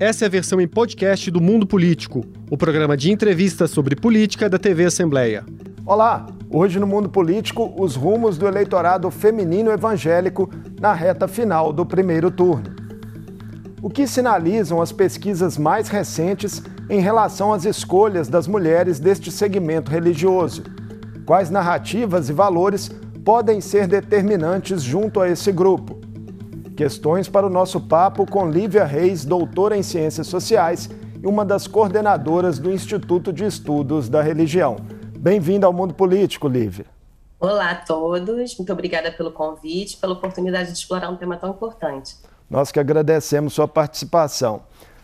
Essa é a versão em podcast do Mundo Político, o programa de entrevistas sobre política da TV Assembleia. Olá! Hoje no Mundo Político, os rumos do eleitorado feminino evangélico na reta final do primeiro turno. O que sinalizam as pesquisas mais recentes em relação às escolhas das mulheres deste segmento religioso? Quais narrativas e valores podem ser determinantes junto a esse grupo? Questões para o nosso papo com Lívia Reis, doutora em Ciências Sociais e uma das coordenadoras do Instituto de Estudos da Religião. Bem-vinda ao Mundo Político, Lívia. Olá a todos, muito obrigada pelo convite, pela oportunidade de explorar um tema tão importante. Nós que agradecemos sua participação.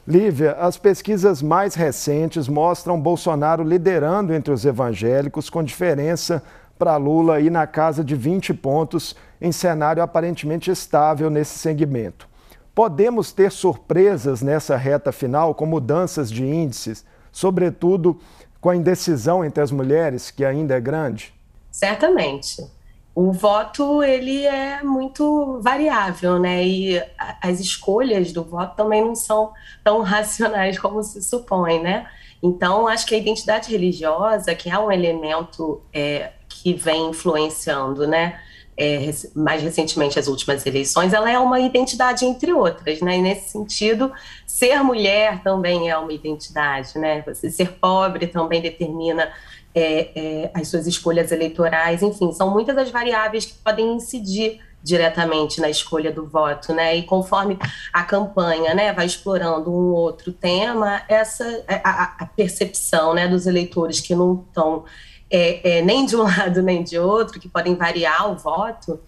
Lívia, as pesquisas mais recentes mostram Bolsonaro liderando entre os evangélicos, com diferença para Lula ir na casa de 20 pontos em cenário aparentemente estável nesse segmento. Podemos ter surpresas nessa reta final com mudanças de índices, sobretudo com a indecisão entre as mulheres, que ainda é grande? Certamente. O voto ele é muito variável, né? E as escolhas do voto também não são tão racionais como se supõe, né? Então, acho que a identidade religiosa, que é um elemento é, que vem influenciando, né? É, mais recentemente as últimas eleições, ela é uma identidade entre outras, né? E nesse sentido, ser mulher também é uma identidade, né? Você ser pobre também determina é, é, as suas escolhas eleitorais, enfim, são muitas as variáveis que podem incidir diretamente na escolha do voto, né? E conforme a campanha, né, vai explorando um outro tema, essa a, a percepção, né, dos eleitores que não estão é, é, nem de um lado nem de outro, que podem variar o voto,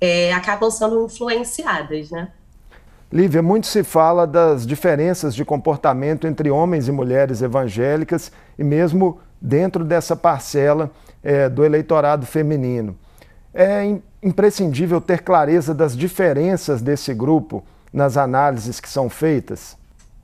é, acabam sendo influenciadas, né? Lívia, muito se fala das diferenças de comportamento entre homens e mulheres evangélicas e mesmo dentro dessa parcela é, do eleitorado feminino. É imprescindível ter clareza das diferenças desse grupo nas análises que são feitas?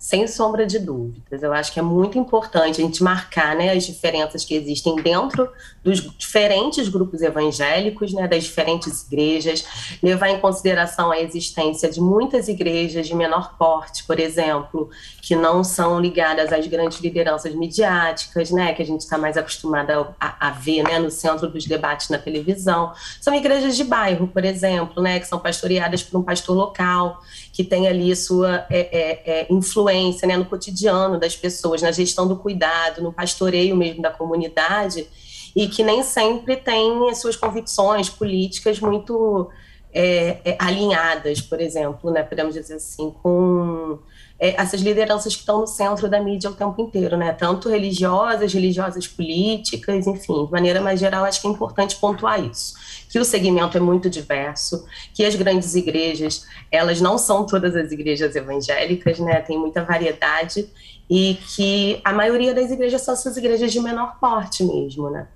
Sem sombra de dúvidas. Eu acho que é muito importante a gente marcar né, as diferenças que existem dentro dos diferentes grupos evangélicos, né, das diferentes igrejas, levar em consideração a existência de muitas igrejas de menor porte, por exemplo, que não são ligadas às grandes lideranças midiáticas, né, que a gente está mais acostumada a, a, ver né, no centro dos debates na televisão. São igrejas de bairro, por exemplo, né, que são pastoreadas por um pastor local, que tem ali sua é, é, é, influência né, no cotidiano das pessoas, na gestão do cuidado, no pastoreio mesmo da comunidade, e que nem sempre tem as suas convicções políticas muito é, é, alinhadas, por exemplo, né, podemos dizer assim, com é, essas lideranças que estão no centro da mídia o tempo inteiro, né? Tanto religiosas, religiosas políticas, enfim, de maneira mais geral, acho que é importante pontuar isso. Que o segmento é muito diverso, que as grandes igrejas, elas não são todas as igrejas evangélicas, né? Tem muita variedade e que a maioria das igrejas são essas igrejas de menor porte mesmo, né?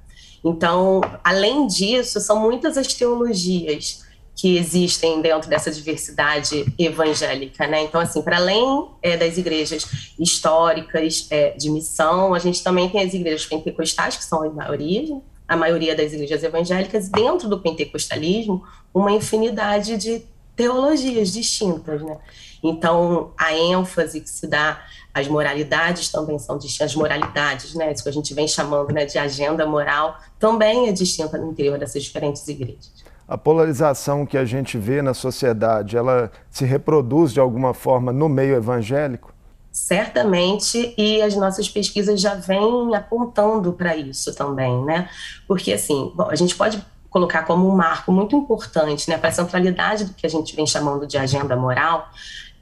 Então, além disso, são muitas as teologias que existem dentro dessa diversidade evangélica, né? Então, assim, para além é, das igrejas históricas é, de missão, a gente também tem as igrejas pentecostais, que são a maioria, a maioria das igrejas evangélicas, dentro do pentecostalismo, uma infinidade de teologias distintas, né? Então, a ênfase que se dá às moralidades também são distintas, as moralidades, né? Isso que a gente vem chamando né, de agenda moral, também é distinta no interior dessas diferentes igrejas a polarização que a gente vê na sociedade, ela se reproduz de alguma forma no meio evangélico? Certamente, e as nossas pesquisas já vêm apontando para isso também, né? Porque, assim, bom, a gente pode colocar como um marco muito importante né, para a centralidade do que a gente vem chamando de agenda moral,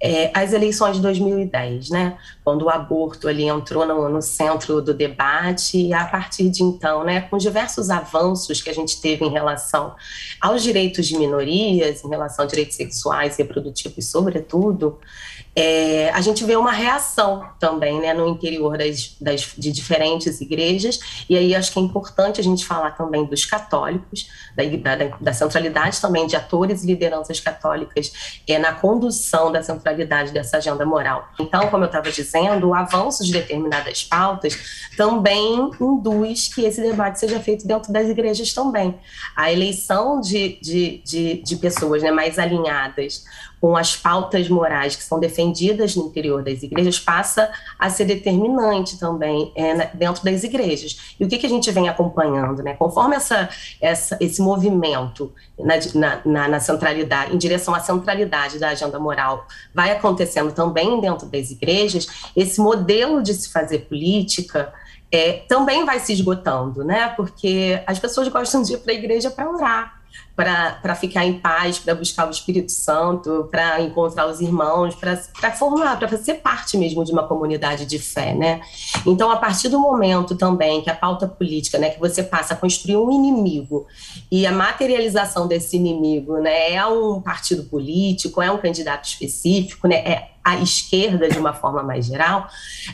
é, as eleições de 2010, né, quando o aborto ali entrou no, no, centro do debate e a partir de então, né, com diversos avanços que a gente teve em relação aos direitos de minorias, em relação a direitos sexuais e reprodutivos, sobretudo, é, a gente vê uma reação também né, no interior das, das, de diferentes igrejas, e aí acho que é importante a gente falar também dos católicos, da, da, da centralidade também de atores e lideranças católicas é, na condução da centralidade dessa agenda moral. Então, como eu estava dizendo, o avanço de determinadas pautas também induz que esse debate seja feito dentro das igrejas também. A eleição de, de, de, de pessoas né, mais alinhadas com as pautas morais que são defendidas no interior das igrejas passa a ser determinante também é, dentro das igrejas. E o que, que a gente vem acompanhando, né? Conforme essa, essa, esse movimento na, na, na, centralidade, em direção à centralidade da agenda moral, vai acontecendo também dentro das igrejas, esse modelo de se fazer política é, também vai se esgotando, né? Porque as pessoas gostam de ir para a igreja para orar para ficar em paz, para buscar o Espírito Santo, para encontrar os irmãos, para formar, para fazer parte mesmo de uma comunidade de fé, né? Então, a partir do momento também que a pauta política, né, que você passa a construir um inimigo e a materialização desse inimigo, né, é um partido político, é um candidato específico, né, é à esquerda de uma forma mais geral,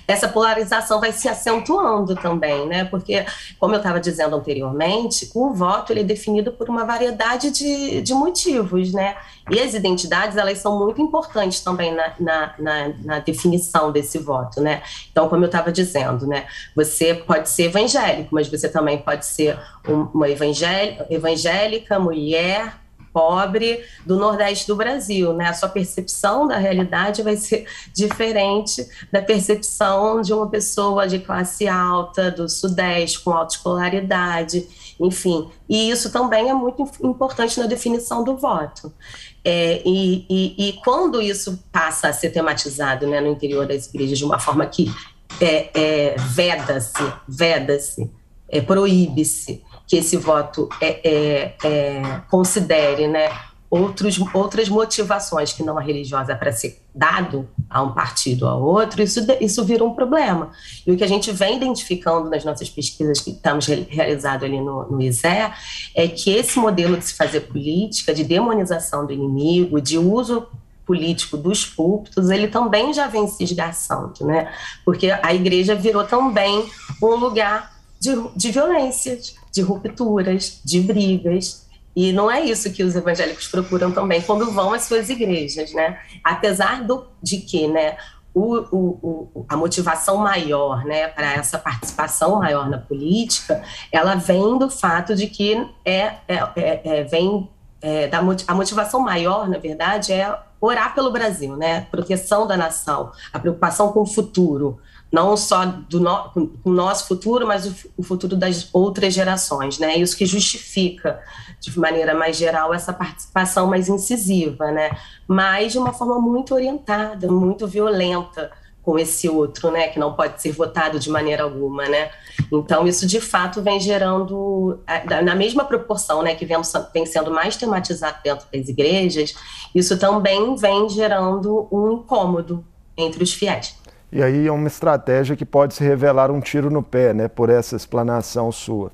essa polarização vai se acentuando também, né? Porque, como eu estava dizendo anteriormente, o voto ele é definido por uma variedade de, de motivos, né? E as identidades, elas são muito importantes também na, na, na, na definição desse voto, né? Então, como eu estava dizendo, né? Você pode ser evangélico, mas você também pode ser uma evangélica, mulher, pobre do Nordeste do Brasil, né? A sua percepção da realidade vai ser diferente da percepção de uma pessoa de classe alta do Sudeste com alta escolaridade, enfim. E isso também é muito importante na definição do voto. É, e, e, e, quando isso passa a ser tematizado né, no interior das igrejas de uma forma que é, é, veda-se, veda-se, é, proíbe-se que esse voto é, é, é, considere né, outros, outras motivações que não a religiosa para ser dado a um partido ou a outro, isso, isso vira um problema. E o que a gente vem identificando nas nossas pesquisas que estamos realizando ali no, no ISE é que esse modelo de se fazer política, de demonização do inimigo, de uso político dos púlpitos, ele também já vem se esgarçando, né? Porque a igreja virou também um lugar de, de violências, de rupturas, de brigas. E não é isso que os evangélicos procuram também quando vão às suas igrejas, né? Apesar do, de que, né, o, o, o, a motivação maior, né, para essa participação maior na política, ela vem do fato de que é, é, é, é vem é, da a motivação maior, na verdade, é orar pelo Brasil, né? Proteção da nação, a preocupação com o futuro, não só do no, com o nosso futuro, mas o, o, futuro das outras gerações, né? Isso que justifica, de maneira mais geral, essa participação mais incisiva, né? Mas de uma forma muito orientada, muito violenta com esse outro, né? Que não pode ser votado de maneira alguma, né? Então isso de fato vem gerando, na mesma proporção, né? Que vem, vem sendo mais tematizado dentro das igrejas, isso também vem gerando um incômodo entre os fiéis. E aí é uma estratégia que pode se revelar um tiro no pé, né, por essa explanação sua.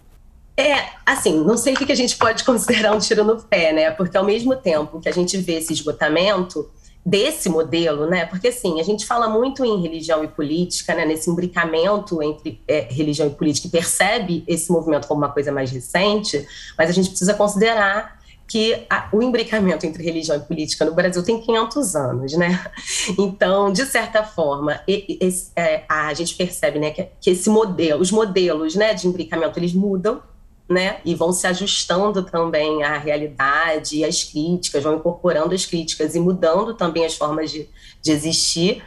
É, assim, não sei o que a gente pode considerar um tiro no pé, né? Porque ao mesmo tempo que a gente vê esse esgotamento desse modelo, né? Porque assim, a gente fala muito em religião e política, né? Nesse imbricamento entre é, religião e política, e percebe esse movimento como uma coisa mais recente, mas a gente precisa considerar que a, o imbricamento entre religião e política no Brasil tem 500 anos, né? Então, de certa forma, é, a gente percebe, né, que, que, esse modelo, os modelos, né, de imbricamento, eles mudam, né, e vão se ajustando também à realidade e às críticas, vão incorporando as críticas e mudando também as formas de, de existir.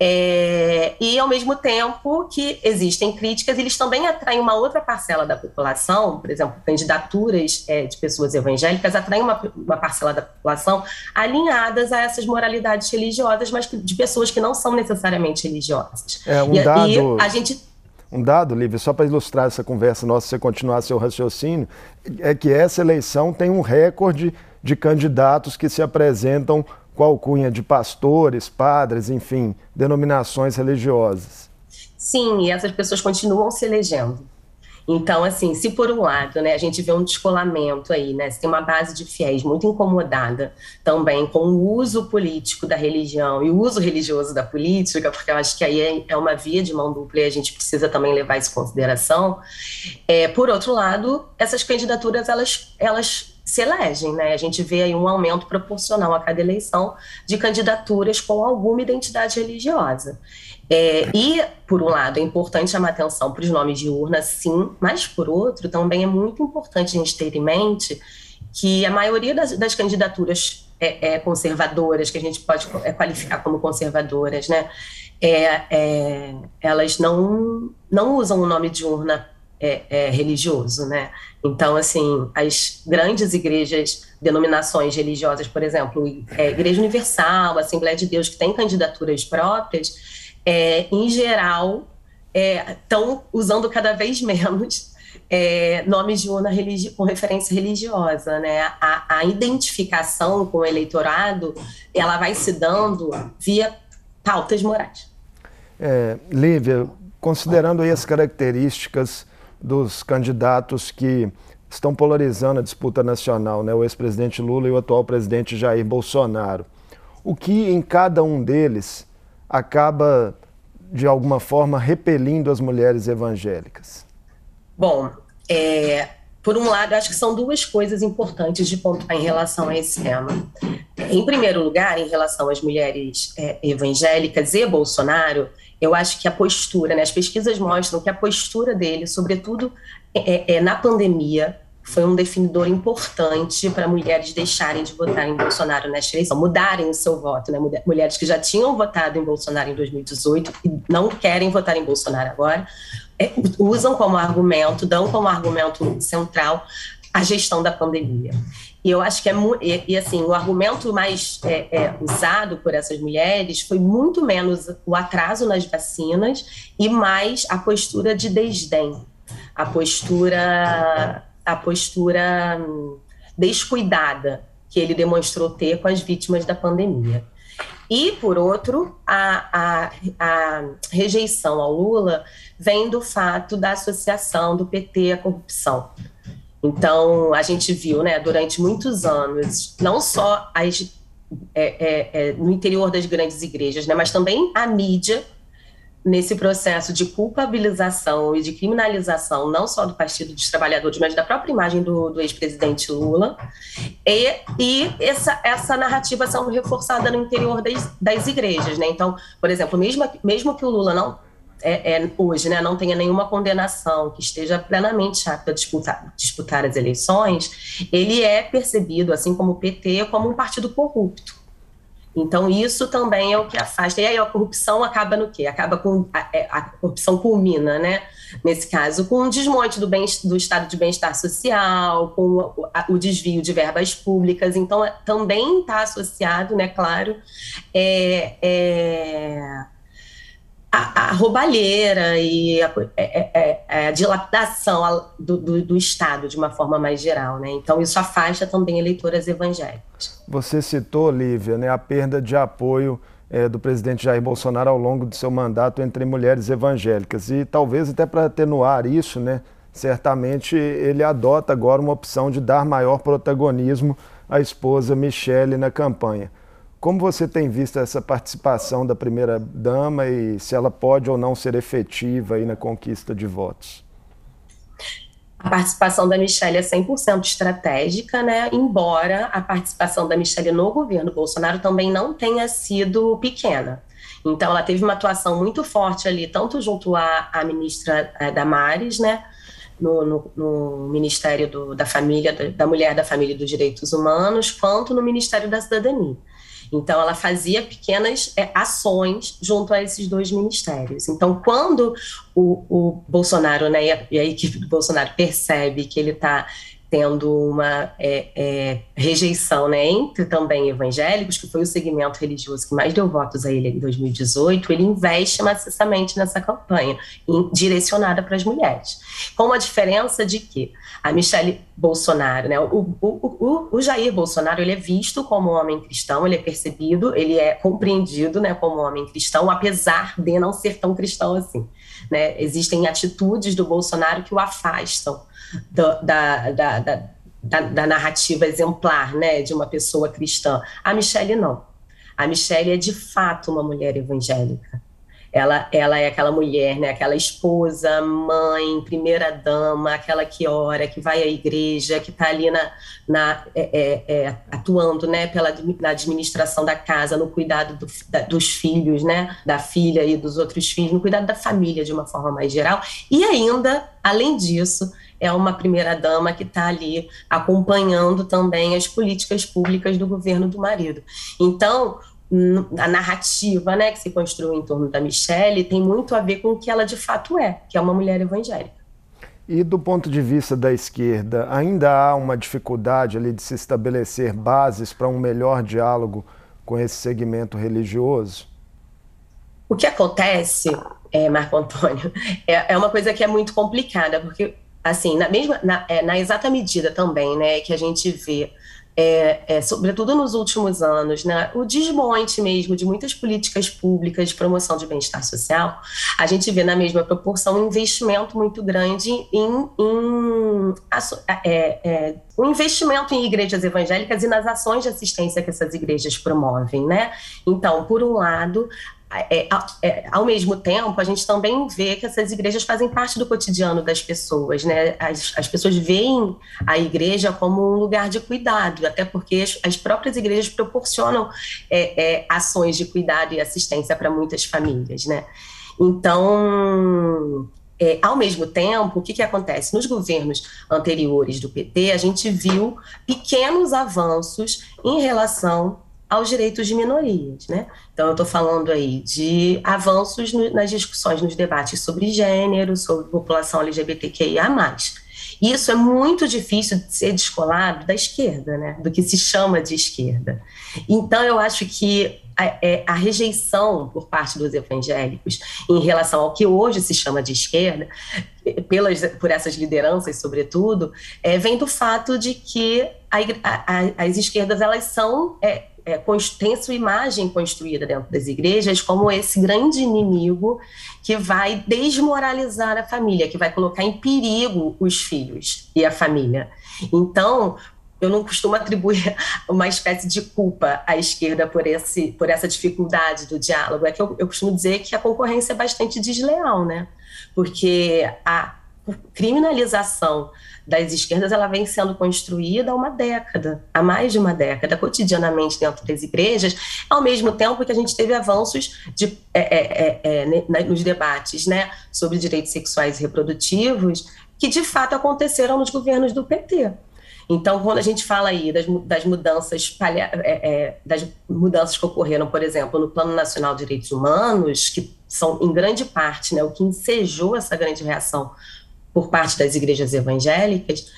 É, e, ao mesmo tempo que existem críticas, eles também atraem uma outra parcela da população, por exemplo, candidaturas é, de pessoas evangélicas atraem uma, uma, parcela da população alinhadas a essas moralidades religiosas, mas de pessoas que não são necessariamente religiosas. É, um e, dado... E a gente um dado, Lívia, só para ilustrar essa conversa nossa, você continuar seu raciocínio, é que essa eleição tem um recorde de candidatos que se apresentam com a alcunha de pastores, padres, enfim, denominações religiosas. Sim, e essas pessoas continuam se elegendo. Então, assim, se por um lado, né, a gente vê um descolamento aí, né, se tem uma base de fiéis muito incomodada também com o uso político da religião e o uso religioso da política, porque eu acho que aí é, é uma via de mão dupla e a gente precisa também levar isso em consideração. É, por outro lado, essas candidaturas, elas, elas se elegem, né? A gente vê aí um aumento proporcional a cada eleição de candidaturas com alguma identidade religiosa. É, e, por um lado, é importante chamar atenção para os nomes de urna, sim, mas, por outro, também é muito importante a gente ter em mente que a maioria das, das candidaturas é, é, conservadoras, que a gente pode é, qualificar como conservadoras, né? É, é, elas não, não usam o nome de urna é, religioso, né? Então, assim, as grandes igrejas, denominações religiosas, por exemplo, Igreja Universal, Assembleia de Deus, que tem candidaturas próprias, em geral, estão usando cada vez menos é, nomes de urna com referência religiosa, né? A, a, identificação com o eleitorado, ela vai se dando via pautas morais. É, Lívia, considerando aí as características dos candidatos que estão polarizando a disputa nacional, né? O ex-presidente Lula e o atual presidente Jair Bolsonaro. O que em cada um deles acaba de alguma forma repelindo as mulheres evangélicas? Bom, é, por um lado, acho que são duas coisas importantes de pontuar em relação a esse tema. Em primeiro lugar, em relação às mulheres é, evangélicas e Bolsonaro, eu acho que a postura, né, as pesquisas mostram que a postura dele, sobretudo é, é, na pandemia, foi um definidor importante para mulheres deixarem de votar em Bolsonaro nesta eleição, mudarem o seu voto, né? Mulheres que já tinham votado em Bolsonaro em 2018 e não querem votar em Bolsonaro agora, é, usam como argumento, dão como argumento central a gestão da pandemia. E eu acho que é e, e assim o argumento mais é, é, usado por essas mulheres foi muito menos o atraso nas vacinas e mais a postura de desdém, a postura a postura hum, descuidada que ele demonstrou ter com as vítimas da pandemia. E, por outro, a, a, a, rejeição ao Lula vem do fato da associação do PT à corrupção. Então, a gente viu, né, durante muitos anos, não só as, é, é, é, no interior das grandes igrejas, né, mas também a mídia nesse processo de culpabilização e de criminalização, não só do Partido dos Trabalhadores, mas da própria imagem do, do ex-presidente Lula, e, e essa, essa narrativa sendo reforçada no interior das, das igrejas. Né? Então, por exemplo, mesmo, mesmo que o Lula não é, é, hoje né, não tenha nenhuma condenação, que esteja plenamente apto a disputar, disputar as eleições, ele é percebido, assim como o PT, como um partido corrupto. Então, isso também é o que afasta. E aí a corrupção acaba no quê? Acaba com. A, é, a corrupção culmina, né? Nesse caso, com o desmonte do, bem, do estado de bem-estar social, com o, a, o, desvio de verbas públicas. Então, é, também está associado, né, claro, é, é a, a roubalheira e a, é, é, é, a dilapidação do, do, do, Estado de uma forma mais geral. Né? Então, isso afasta também eleitoras evangélicas. Você citou, Lívia, né, a perda de apoio é, do presidente Jair Bolsonaro ao longo do seu mandato entre mulheres evangélicas. E talvez até para atenuar isso, né, certamente ele adota agora uma opção de dar maior protagonismo à esposa Michele na campanha. Como você tem visto essa participação da primeira-dama e se ela pode ou não ser efetiva aí na conquista de votos? A participação da Michelle é 100% estratégica, né? embora a participação da Michelle no governo Bolsonaro também não tenha sido pequena. Então, ela teve uma atuação muito forte ali, tanto junto à, à ministra é, Damares, né? No, no, no Ministério do, da Família, da, Mulher, da Família e dos Direitos Humanos, quanto no Ministério da Cidadania. Então, ela fazia pequenas é, ações junto a esses dois ministérios. Então, quando o, o Bolsonaro né, e, a, e a equipe do Bolsonaro percebe que ele está tendo uma é, é, rejeição né, entre também evangélicos, que foi o segmento religioso que mais deu votos a ele em 2018, ele investe maciçamente nessa campanha, em, direcionada para as mulheres. Com a diferença de que a Michelle Bolsonaro, né, o, o, o, o, Jair Bolsonaro, ele é visto como um homem cristão, ele é percebido, ele é compreendido né, como um homem cristão, apesar de não ser tão cristão assim. Né? Existem atitudes do Bolsonaro que o afastam do, da, da, da, da, da narrativa exemplar né, de uma pessoa cristã. A Michelle não. A Michelle é de fato uma mulher evangélica. Ela, ela é aquela mulher, né? Aquela esposa, mãe, primeira dama, aquela que ora, que vai à igreja, que está ali na, na é, é, é, atuando, né? Pela na administração da casa, no cuidado do, da, dos filhos, né? Da filha e dos outros filhos, no cuidado da família de uma forma mais geral. E ainda, além disso, é uma primeira-dama que está ali acompanhando também as políticas públicas do governo do marido. Então, a narrativa né, que se construiu em torno da Michelle tem muito a ver com o que ela de fato é, que é uma mulher evangélica. E do ponto de vista da esquerda, ainda há uma dificuldade ali de se estabelecer bases para um melhor diálogo com esse segmento religioso? O que acontece, é, Marco Antônio, é, é uma coisa que é muito complicada, porque assim, na mesma, na, é, na exata medida também, né, que a gente vê é, é, sobretudo nos últimos anos, né, o desmonte mesmo de muitas políticas públicas de promoção de bem-estar social, a gente vê na mesma proporção um investimento muito grande em, em é, é, um investimento em igrejas evangélicas e nas ações de assistência que essas igrejas promovem, né? Então, por um lado, é, é, ao mesmo tempo, a gente também vê que essas igrejas fazem parte do cotidiano das pessoas, né? As, as pessoas veem a igreja como um lugar de cuidado, até porque as, as próprias igrejas proporcionam é, é ações de cuidado e assistência para muitas famílias, né? Então, é, ao mesmo tempo, o que, que acontece? Nos governos anteriores do PT, a gente viu pequenos avanços em relação aos direitos de minorias, né? Então, eu estou falando aí de avanços no, nas discussões, nos debates sobre gênero, sobre população LGBTQIA+. Isso é muito difícil de ser descolado da esquerda, né? Do que se chama de esquerda. Então, eu acho que a, é, a, rejeição por parte dos evangélicos em relação ao que hoje se chama de esquerda, pelas, por essas lideranças, sobretudo, é, vem do fato de que a, a, as esquerdas elas são é, é, tem sua imagem construída dentro das igrejas como esse grande inimigo que vai desmoralizar a família, que vai colocar em perigo os filhos e a família. Então, eu não costumo atribuir uma espécie de culpa à esquerda por, esse, por essa dificuldade do diálogo. É que eu, eu costumo dizer que a concorrência é bastante desleal, né? Porque a criminalização das esquerdas ela vem sendo construída há uma década, há mais de uma década, cotidianamente dentro das igrejas, ao mesmo tempo que a gente teve avanços de, é, é, é, é nos debates né, sobre direitos sexuais e reprodutivos, que de fato aconteceram nos governos do PT. Então, quando a gente fala aí das, das mudanças palha, é, é, das mudanças que ocorreram, por exemplo, no Plano Nacional de Direitos Humanos, que são em grande parte né, o que ensejou essa grande reação por parte das igrejas evangélicas,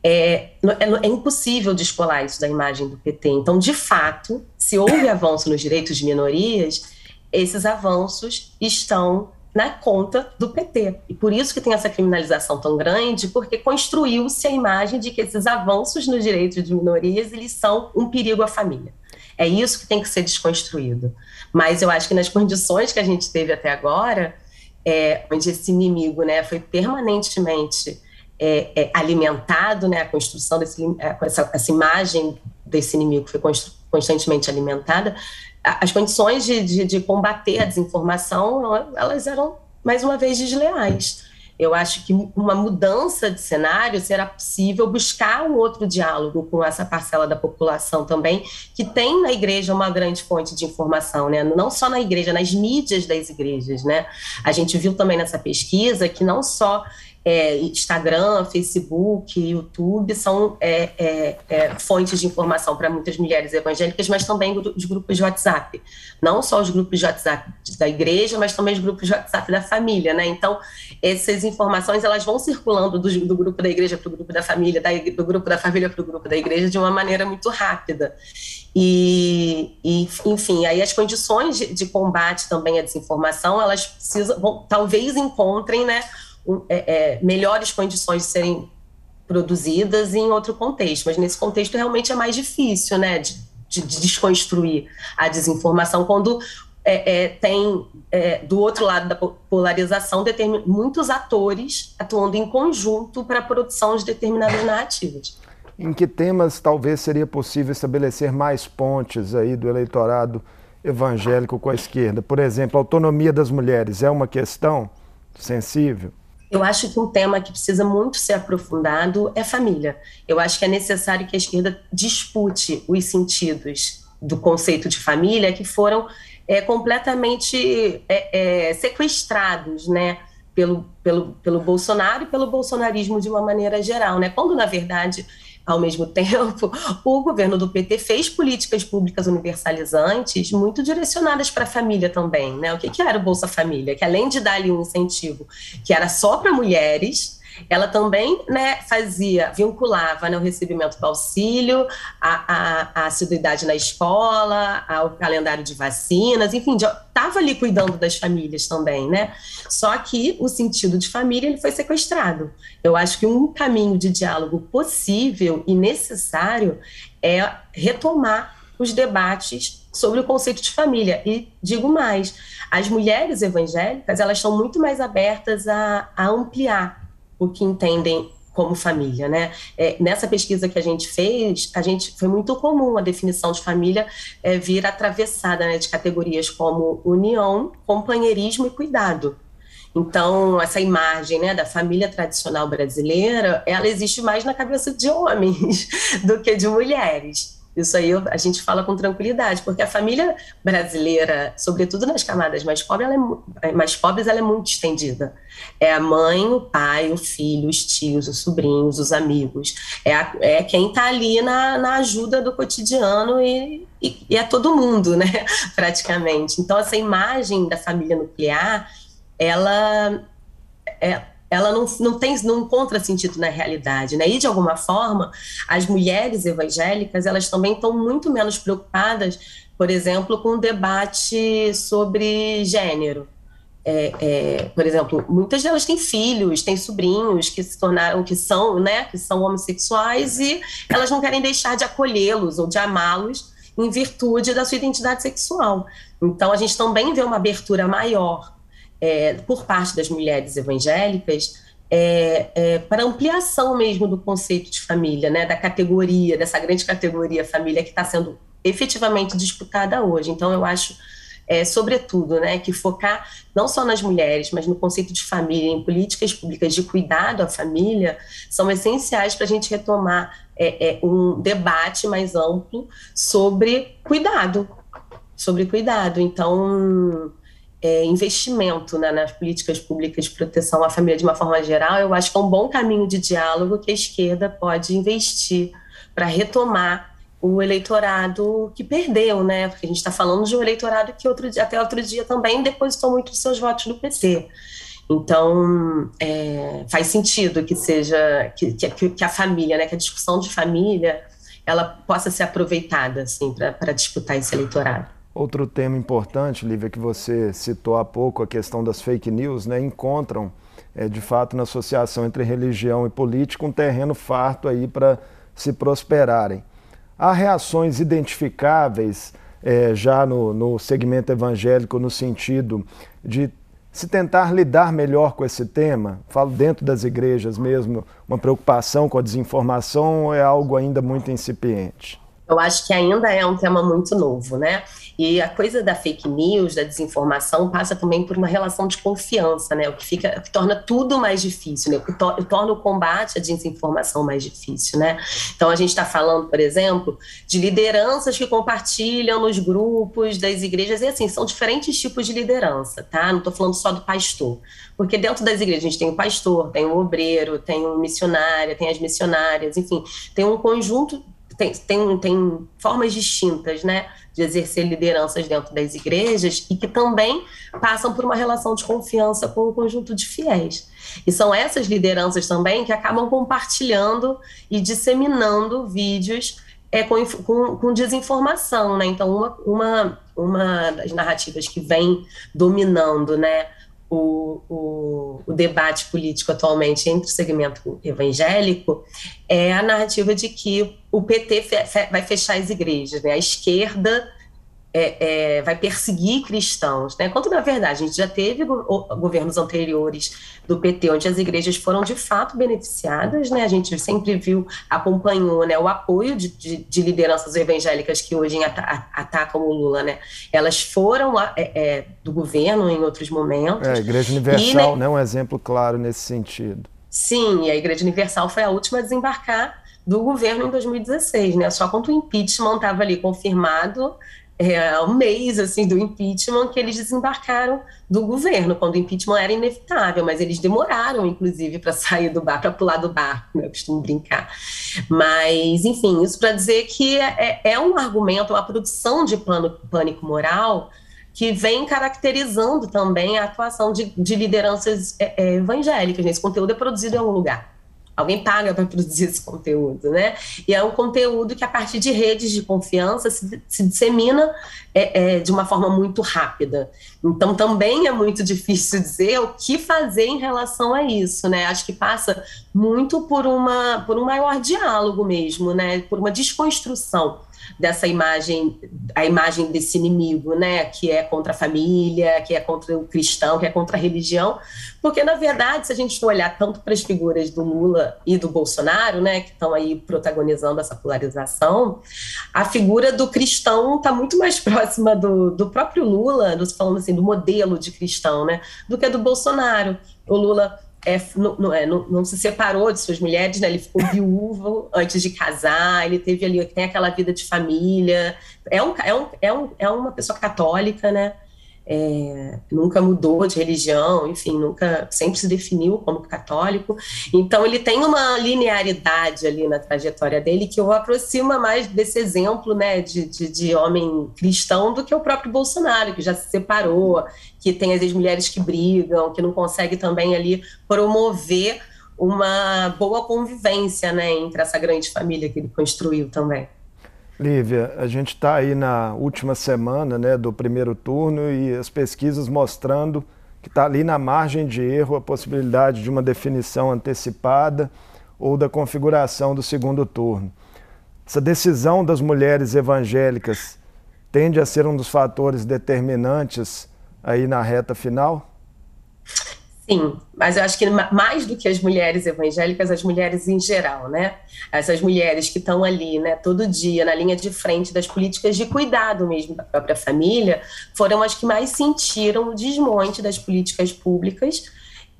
é, é, é, impossível descolar isso da imagem do PT. Então, de fato, se houve avanço nos direitos de minorias, esses avanços estão na conta do PT. E por isso que tem essa criminalização tão grande, porque construiu-se a imagem de que esses avanços nos direitos de minorias, eles são um perigo à família. É isso que tem que ser desconstruído. Mas eu acho que nas condições que a gente teve até agora, é, onde esse inimigo né, foi permanentemente é, é, alimentado, né, a construção desse, é, essa, essa imagem desse inimigo foi constantemente alimentada, as condições de, de, de, combater a desinformação, elas eram, mais uma vez, desleais. Eu acho que uma mudança de cenário será possível buscar um outro diálogo com essa parcela da população também, que tem na igreja uma grande fonte de informação, né? não só na igreja, nas mídias das igrejas. Né? A gente viu também nessa pesquisa que não só é, Instagram, Facebook, YouTube são é, é, é fontes de informação para muitas mulheres evangélicas, mas também os grupos de WhatsApp. Não só os grupos de WhatsApp da igreja, mas também os grupos de WhatsApp da família, né? Então, essas informações elas vão circulando do, do grupo da igreja para o grupo da família, da, do grupo da família para o grupo da igreja de uma maneira muito rápida. E, e, enfim, aí as condições de, de combate também à desinformação, elas precisam, vão, talvez encontrem, né, é, é, melhores condições de serem produzidas em outro contexto, mas nesse contexto realmente é mais difícil, né, de, de, de desconstruir a desinformação quando é, é, tem é, do outro lado da polarização muitos atores atuando em conjunto para a produção de determinadas narrativas. Em que temas talvez seria possível estabelecer mais pontes aí do eleitorado evangélico com a esquerda? Por exemplo, a autonomia das mulheres é uma questão sensível? Eu acho que um tema que precisa muito ser aprofundado é família. Eu acho que é necessário que a esquerda dispute os sentidos do conceito de família que foram é, completamente é, é, sequestrados, né? Pelo, pelo, pelo Bolsonaro e pelo bolsonarismo de uma maneira geral, né? Quando, na verdade, ao mesmo tempo, o governo do PT fez políticas públicas universalizantes muito direcionadas para a família também. Né? O que, que era o Bolsa Família? Que além de dar ali um incentivo que era só para mulheres, ela também né, fazia, vinculava né, o recebimento do auxílio, a, a, a assiduidade na escola, ao calendário de vacinas, enfim, estava ali cuidando das famílias também, né? Só que o sentido de família ele foi sequestrado. Eu acho que um caminho de diálogo possível e necessário é retomar os debates sobre o conceito de família. E digo mais, as mulheres evangélicas elas são muito mais abertas a, a ampliar o que entendem como família, né? É, nessa pesquisa que a gente fez, a gente foi muito comum a definição de família é, vir atravessada né, de categorias como união, companheirismo e cuidado. Então, essa imagem né, da família tradicional brasileira, ela existe mais na cabeça de homens do que de mulheres. Isso aí a gente fala com tranquilidade, porque a família brasileira, sobretudo nas camadas mais pobres, ela é, mais pobres, ela é muito estendida. É a mãe, o pai, o filho, os tios, os sobrinhos, os amigos. É, a, é quem está ali na, na ajuda do cotidiano e, e, e é todo mundo, né? Praticamente. Então, essa imagem da família nuclear, ela é, ela não, não, tem, não encontra sentido na realidade, né? E de alguma forma, as mulheres evangélicas elas também estão muito menos preocupadas, por exemplo, com o debate sobre gênero. É, é, por exemplo, muitas delas têm filhos, têm sobrinhos que se tornaram, que são, né, que são homossexuais e elas não querem deixar de acolhê-los ou de amá-los em virtude da sua identidade sexual. Então, a gente também vê uma abertura maior é, por parte das mulheres evangélicas é, é, para ampliação mesmo do conceito de família, né, da categoria, dessa grande categoria família que está sendo efetivamente disputada hoje. Então, eu acho, é, sobretudo, né, que focar não só nas mulheres, mas no conceito de família, em políticas públicas de cuidado à família, são essenciais para a gente retomar é, é, um debate mais amplo sobre cuidado, sobre cuidado. Então, é, investimento né, nas políticas públicas de proteção à família de uma forma geral, eu acho que é um bom caminho de diálogo que a esquerda pode investir para retomar o eleitorado que perdeu, né? Porque a gente está falando de um eleitorado que outro dia, até outro dia também depositou muito dos seus votos no PT. Então, é, faz sentido que seja que, que, que, a família, né, que a discussão de família, ela possa ser aproveitada assim para disputar esse eleitorado. Outro tema importante, Lívia, que você citou há pouco, a questão das fake news, né, encontram, é, de fato, na associação entre religião e política, um terreno farto aí para se prosperarem. Há reações identificáveis é, já no, no segmento evangélico no sentido de se tentar lidar melhor com esse tema? Falo dentro das igrejas mesmo, uma preocupação com a desinformação é algo ainda muito incipiente? Eu acho que ainda é um tema muito novo, né? E a coisa da fake news, da desinformação, passa também por uma relação de confiança, né? O que fica, o que torna tudo mais difícil, né? O que to, torna o combate à desinformação mais difícil, né? Então a gente está falando, por exemplo, de lideranças que compartilham nos grupos das igrejas, e assim, são diferentes tipos de liderança, tá? Não estou falando só do pastor. Porque dentro das igrejas a gente tem o pastor, tem o obreiro, tem o missionário, tem as missionárias, enfim, tem um conjunto tem, tem, tem formas distintas, né, de exercer lideranças dentro das igrejas e que também passam por uma relação de confiança com o conjunto de fiéis. E são essas lideranças também que acabam compartilhando e disseminando vídeos é, com, com, com, desinformação, né? Então, uma, uma, uma das narrativas que vem dominando, né, o, o, debate político atualmente entre o segmento evangélico é a narrativa de que o PT vai fechar as igrejas, né? A esquerda é, é, vai perseguir cristãos, né? Quando na verdade a gente já teve go governos anteriores do PT onde as igrejas foram de fato beneficiadas, né? A gente sempre viu, acompanhou, né, o apoio de, de, de lideranças evangélicas que hoje atacam o Lula, né? Elas foram é, é, do governo em outros momentos. É, a Igreja Universal, e, né, um exemplo claro nesse sentido. Sim, a Igreja Universal foi a última a desembarcar do governo em 2016, né? Só quando o impeachment estava ali confirmado, é, um mês assim do impeachment que eles desembarcaram do governo, quando o impeachment era inevitável, mas eles demoraram, inclusive, para sair do bar, para pular do barco, né? eu costumo brincar. Mas, enfim, isso para dizer que é, é, um argumento, uma produção de plano, pânico moral que vem caracterizando também a atuação de, de lideranças é, é, evangélicas. Esse conteúdo é produzido em algum lugar. Alguém paga para produzir esse conteúdo, né? E é um conteúdo que, a partir de redes de confiança, se, se dissemina é, é, de uma forma muito rápida. Então, também é muito difícil dizer o que fazer em relação a isso, né? Acho que passa muito por, uma, por um maior diálogo mesmo, né? Por uma desconstrução dessa imagem, a imagem desse inimigo, né, que é contra a família, que é contra o cristão, que é contra a religião, porque na verdade, se a gente for olhar tanto para as figuras do Lula e do Bolsonaro, né, que estão aí protagonizando essa polarização, a figura do cristão está muito mais próxima do, do próprio Lula, falando assim do modelo de cristão, né, do que do Bolsonaro. O Lula é, não, é, não, não, se separou de suas mulheres, né? Ele ficou viúvo antes de casar, ele teve ali, tem aquela vida de família. É, um, é, um, é, um, é uma pessoa católica, né? É, nunca mudou de religião, enfim, nunca sempre se definiu como católico. Então ele tem uma linearidade ali na trajetória dele que o aproxima mais desse exemplo, né, de, de, de homem cristão do que o próprio Bolsonaro, que já se separou, que tem as mulheres que brigam, que não consegue também ali promover uma boa convivência, né, entre essa grande família que ele construiu também. Lívia, a gente está aí na última semana né, do primeiro turno e as pesquisas mostrando que está ali na margem de erro a possibilidade de uma definição antecipada ou da configuração do segundo turno. Essa decisão das mulheres evangélicas tende a ser um dos fatores determinantes aí na reta final? Sim, mas eu acho que mais do que as mulheres evangélicas, as mulheres em geral, né? Essas mulheres que estão ali, né, todo dia na linha de frente das políticas de cuidado mesmo da própria família, foram as que mais sentiram o desmonte das políticas públicas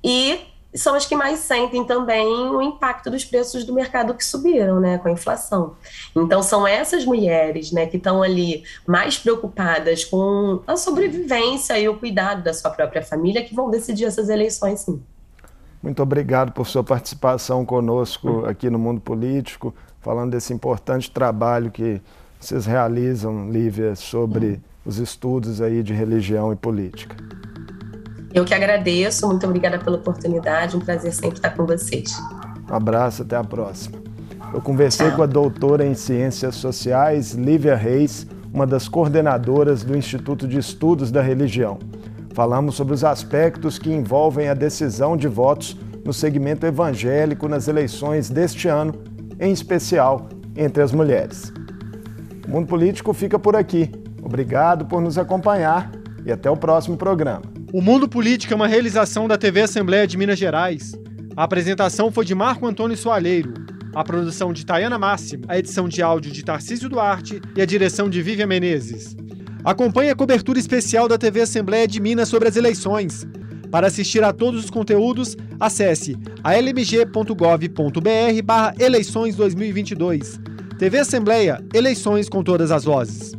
e são as que mais sentem também o impacto dos preços do mercado que subiram, né, com a inflação. Então são essas mulheres, né, que estão ali mais preocupadas com a sobrevivência e o cuidado da sua própria família que vão decidir essas eleições, sim. Muito obrigado por sua participação conosco aqui no Mundo Político, falando desse importante trabalho que vocês realizam, Lívia, sobre os estudos aí de religião e política. Eu que agradeço, muito obrigada pela oportunidade, um prazer sempre estar com vocês. Um abraço, até a próxima. Eu conversei Tchau. com a doutora em Ciências Sociais, Lívia Reis, uma das coordenadoras do Instituto de Estudos da Religião. Falamos sobre os aspectos que envolvem a decisão de votos no segmento evangélico nas eleições deste ano, em especial entre as mulheres. O Mundo Político fica por aqui. Obrigado por nos acompanhar e até o próximo programa. O Mundo Político é uma realização da TV Assembleia de Minas Gerais. A apresentação foi de Marco Antônio Soalheiro, a produção de Tayana Máximo, a edição de áudio de Tarcísio Duarte e a direção de Vivian Menezes. Acompanhe a cobertura especial da TV Assembleia de Minas sobre as eleições. Para assistir a todos os conteúdos, acesse almg.gov.br barra eleições 2022. TV Assembleia, eleições com todas as vozes.